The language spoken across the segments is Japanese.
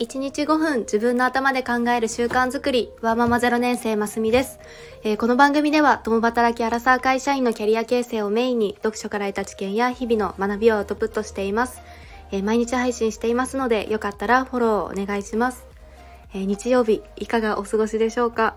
1日5分自分の頭で考える習慣づくり、ワーママ0年生ますみです、えー、この番組では、共働きアラサー会社員のキャリア形成をメインに、読書から得た知見や日々の学びをアウトプットしています。えー、毎日配信していますので、よかったらフォローお願いします。えー、日曜日、いかがお過ごしでしょうか？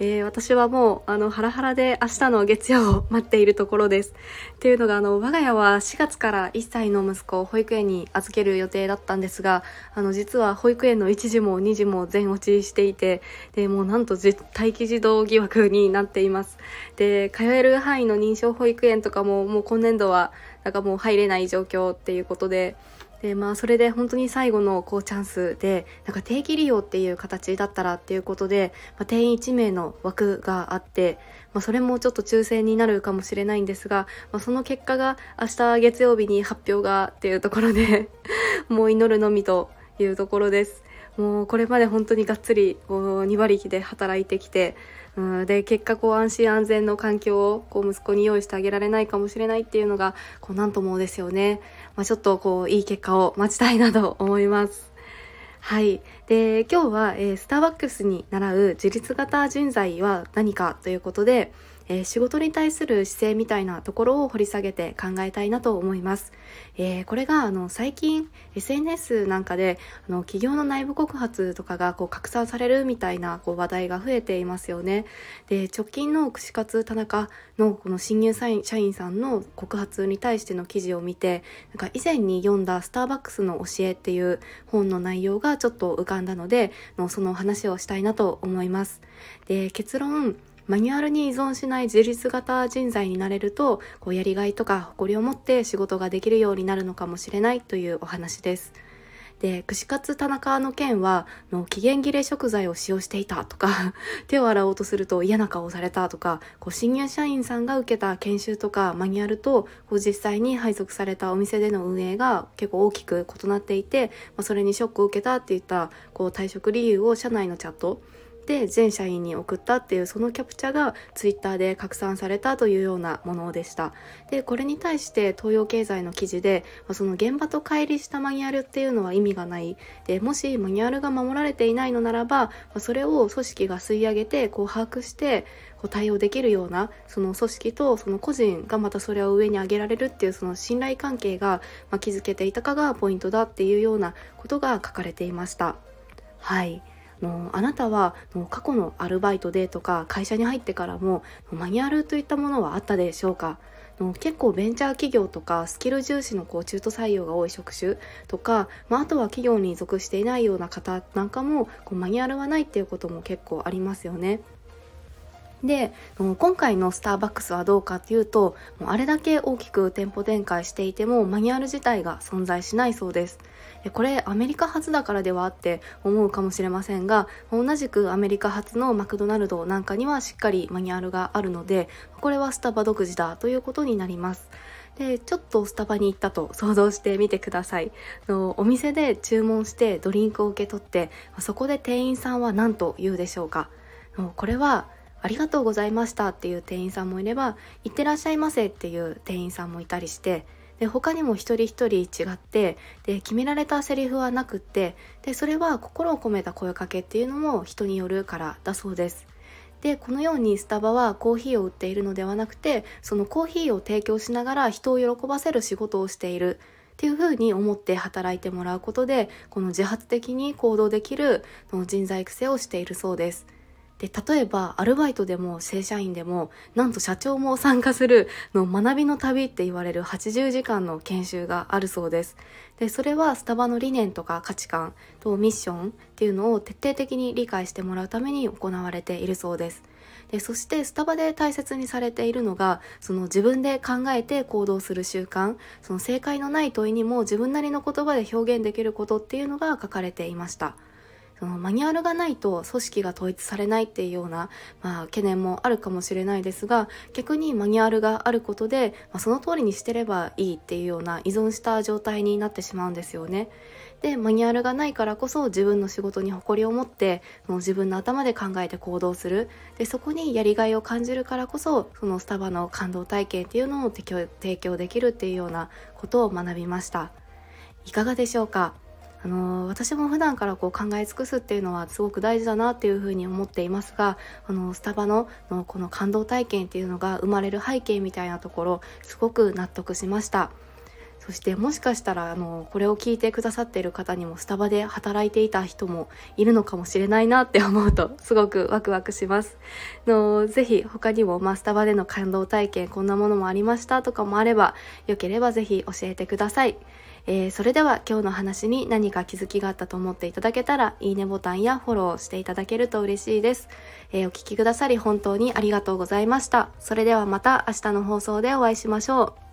えー、私はもう、あの、ハラハラで明日の月曜を待っているところです。っていうのが、あの、我が家は4月から1歳の息子を保育園に預ける予定だったんですが、あの、実は保育園の1時も2時も全落ちしていて、で、もうなんと絶待機児童疑惑になっています。で、通える範囲の認証保育園とかも、もう今年度は、なんかもう入れない状況っていうことで、でまあそれで本当に最後のこうチャンスでなんか定期利用っていう形だったらっていうことで、まあ、定員1名の枠があって、まあ、それもちょっと抽選になるかもしれないんですが、まあ、その結果が明日月曜日に発表がっていうところで もう祈るのみというところです。もうこれまで本当にがっつりこう2割引で働いてきてうん、で結果こう安心安全の環境をこう息子に用意してあげられないかもしれないっていうのがこう何ともですよね、まあ、ちょっとこういい結果を待ちたいなと思います。はい。で、今日は、えー、スターバックスに習う自立型人材は何かということで、えー、仕事に対する姿勢みたいなところを掘り下げて考えたいなと思います。えー、これがあの最近 SNS なんかであの企業の内部告発とかがこう拡散されるみたいなこう話題が増えていますよね。で直近の串カツ田中のこの新入社員さんの告発に対しての記事を見てなんか以前に読んだ「スターバックスの教え」っていう本の内容がちょっと浮かんだのでのその話をしたいなと思います。で結論マニュアルに依存しない自立型人材になれるとこうやりがいとか誇りを持って仕事ができるようになるのかもしれないというお話です。で串カツ田中の件はの期限切れ食材を使用していたとか 手を洗おうとすると嫌な顔をされたとかこう新入社員さんが受けた研修とかマニュアルとこう実際に配属されたお店での運営が結構大きく異なっていて、まあ、それにショックを受けたっていったこう退職理由を社内のチャットで全社員に送ったっていうそのキャプチャがツイッターで拡散されたというようなものでした。でこれに対して東洋経済の記事でその現場と乖離したマニュアルっていうのは意味がない。でもしマニュアルが守られていないのならばそれを組織が吸い上げてこう把握してこう対応できるようなその組織とその個人がまたそれを上に上げられるっていうその信頼関係が、ま築けていたかがポイントだっていうようなことが書かれていました。はい。のあなたはの過去のアルバイトでとか会社に入ってからもマニュアルといったものはあったでしょうか？の結構ベンチャー企業とかスキル重視のこう中途採用が多い職種とか、まあ、あとは企業に属していないような方なんかもこうマニュアルはないっていうことも結構ありますよね。で今回のスターバックスはどうかっていうともうあれだけ大きく店舗展開していてもマニュアル自体が存在しないそうです。これアメリカ発だからではって思うかもしれませんが同じくアメリカ発のマクドナルドなんかにはしっかりマニュアルがあるのでこれはスタバ独自だということになります。でちょっとスタバに行ったと想像してみてください。のお店で注文してドリンクを受け取ってそこで店員さんは何と言うでしょうか。これはありがとうございましたっていう店員さんもいれば、いってらっしゃいませっていう店員さんもいたりして、で他にも一人一人違ってで決められたセリフはなくってでそれは心を込めた声かけっていうのも人によるからだそうです。でこのようにスタバはコーヒーを売っているのではなくてそのコーヒーを提供しながら人を喜ばせる仕事をしているっていうふうに思って働いてもらうことでこの自発的に行動できる人材育成をしているそうです。で、例えば、アルバイトでも正社員でも、なんと社長も参加するの学びの旅って言われる80時間の研修があるそうです。で、それはスタバの理念とか価値観とミッションっていうのを徹底的に理解してもらうために行われているそうです。で、そしてスタバで大切にされているのが、その自分で考えて行動する習慣、その正解のない問いにも自分なりの言葉で表現できることっていうのが書かれていました。そのマニュアルがないと組織が統一されないっていうような、まあ、懸念もあるかもしれないですが逆にマニュアルがあることで、まあ、その通りにしてればいいっていうような依存した状態になってしまうんですよね。でマニュアルがないからこそ自分の仕事に誇りを持ってもう自分の頭で考えて行動する。でそこにやりがいを感じるからこそそのスタバの感動体験っていうのを提供できるっていうようなことを学びました。いかがでしょうか？あの私も普段からこう考え尽くすっていうのはすごく大事だなっていうふうに思っていますがあのスタバののこの感動体験っていうのが生まれる背景みたいなところすごく納得しました。そしてもしかしたらあのこれを聞いてくださっている方にもスタバで働いていた人もいるのかもしれないなって思うとすごくワクワクします。のぜひ他にも、まあ、スタバでの感動体験こんなものもありましたとかもあればよければぜひ教えてください。えー、それでは今日の話に何か気づきがあったと思っていただけたら、いいねボタンやフォローしていただけると嬉しいです。えー、お聴きくださり本当にありがとうございました。それではまた明日の放送でお会いしましょう。